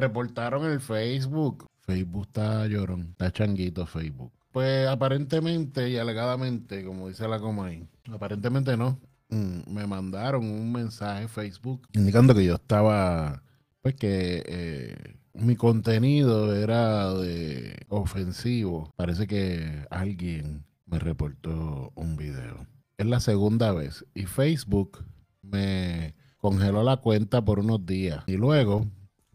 reportaron el Facebook. Facebook está llorón, está changuito Facebook. Pues aparentemente y alegadamente, como dice la Comay, aparentemente no. Mm, me mandaron un mensaje en Facebook indicando que yo estaba, pues que eh, mi contenido era de ofensivo. Parece que alguien me reportó un video. Es la segunda vez y Facebook me congeló la cuenta por unos días y luego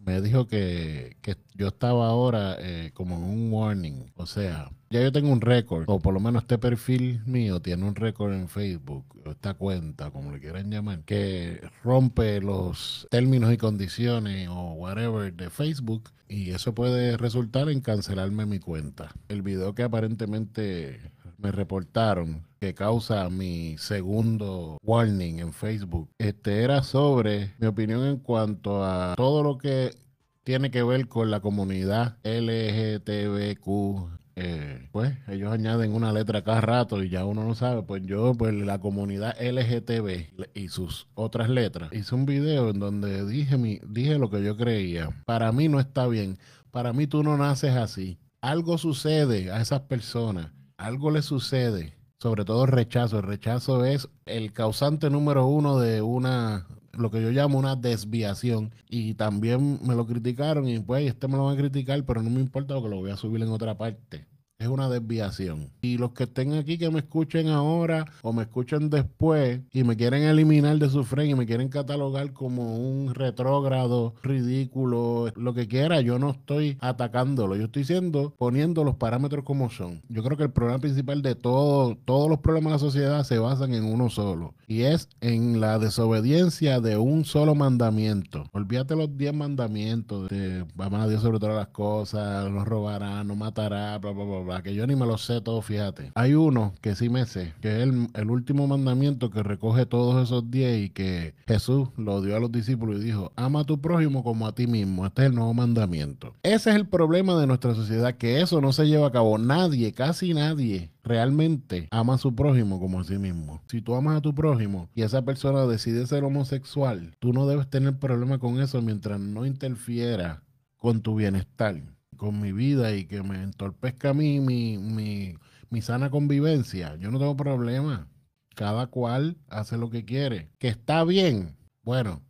me dijo que, yo estaba ahora eh, como en un warning. O sea, ya yo tengo un récord, o por lo menos este perfil mío tiene un récord en Facebook, esta cuenta, como le quieran llamar, que rompe los términos y condiciones o whatever de Facebook. Y eso puede resultar en cancelarme mi cuenta. El video que aparentemente me reportaron que causa mi segundo warning en Facebook. Este era sobre mi opinión en cuanto a todo lo que tiene que ver con la comunidad LGTBQ. Eh, pues ellos añaden una letra cada rato y ya uno no sabe. Pues yo, pues la comunidad LGTB y sus otras letras, hice un video en donde dije, mi, dije lo que yo creía. Para mí no está bien. Para mí tú no naces así. Algo sucede a esas personas algo le sucede, sobre todo el rechazo. El rechazo es el causante número uno de una, lo que yo llamo una desviación. Y también me lo criticaron y pues este me lo va a criticar, pero no me importa porque lo voy a subir en otra parte es una desviación. Y los que estén aquí que me escuchen ahora o me escuchen después y me quieren eliminar de su frame y me quieren catalogar como un retrógrado, ridículo, lo que quiera, yo no estoy atacándolo, yo estoy diciendo, poniendo los parámetros como son. Yo creo que el problema principal de todo, todos los problemas de la sociedad se basan en uno solo y es en la desobediencia de un solo mandamiento. Olvídate los diez mandamientos de vamos a Dios sobre todas las cosas, no robará, no matará, bla, bla, bla que yo ni me lo sé todo, fíjate. Hay uno que sí me sé, que es el, último mandamiento que recoge todos esos diez y que Jesús lo dio a los discípulos y dijo, ama a tu prójimo como a ti mismo. Este es el nuevo mandamiento. Ese es el problema de nuestra sociedad, que eso no se lleva a cabo. Nadie, casi nadie, realmente ama a su prójimo como a sí mismo. Si tú amas a tu prójimo y esa persona decide ser homosexual, tú no debes tener problema con eso mientras no interfiera con tu bienestar con mi vida y que me entorpezca a mí mi, mi, mi sana convivencia, yo no tengo problema. Cada cual hace lo que quiere. Que está bien. Bueno,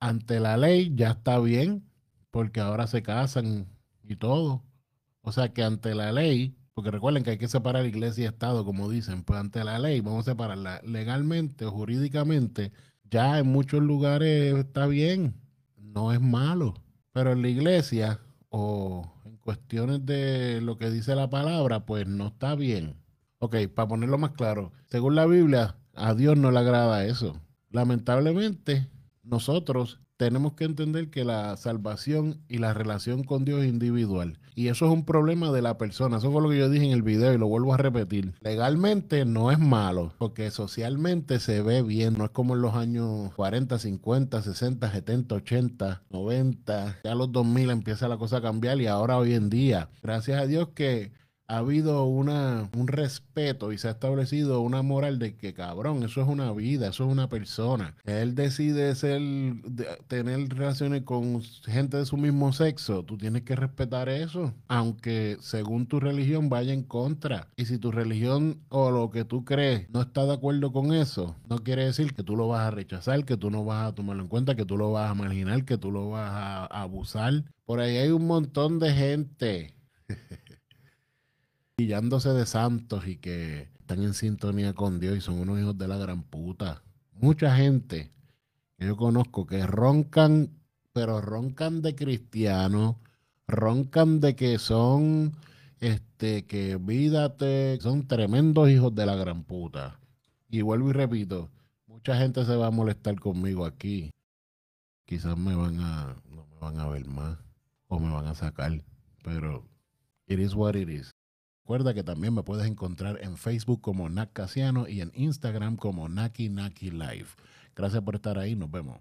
ante la ley ya está bien, porque ahora se casan y todo. O sea que ante la ley, porque recuerden que hay que separar iglesia y Estado, como dicen, pues ante la ley vamos a separarla legalmente o jurídicamente. Ya en muchos lugares está bien, no es malo. Pero en la iglesia o cuestiones de lo que dice la palabra, pues no está bien. Ok, para ponerlo más claro, según la Biblia, a Dios no le agrada eso. Lamentablemente, nosotros tenemos que entender que la salvación y la relación con Dios es individual. Y eso es un problema de la persona. Eso fue lo que yo dije en el video y lo vuelvo a repetir. Legalmente no es malo, porque socialmente se ve bien. No es como en los años 40, 50, 60, 70, 80, 90. Ya a los 2000 empieza la cosa a cambiar y ahora hoy en día, gracias a Dios que ha habido una, un respeto y se ha establecido una moral de que, cabrón, eso es una vida, eso es una persona. Él decide ser, tener relaciones con gente de su mismo sexo. Tú tienes que respetar eso, aunque según tu religión vaya en contra. Y si tu religión o lo que tú crees no está de acuerdo con eso, no quiere decir que tú lo vas a rechazar, que tú no vas a tomarlo en cuenta, que tú lo vas a marginar, que tú lo vas a abusar. Por ahí hay un montón de gente. Pillándose de santos y que están en sintonía con Dios y son unos hijos de la gran puta. Mucha gente que yo conozco que roncan, pero roncan de cristianos, roncan de que son, este, que vídate, son tremendos hijos de la gran puta. Y vuelvo y repito, mucha gente se va a molestar conmigo aquí. Quizás me van a, no me van a ver más o me van a sacar, pero it is what it is. Recuerda que también me puedes encontrar en Facebook como Nak Casiano y en Instagram como Naki Naki Live. Gracias por estar ahí, nos vemos.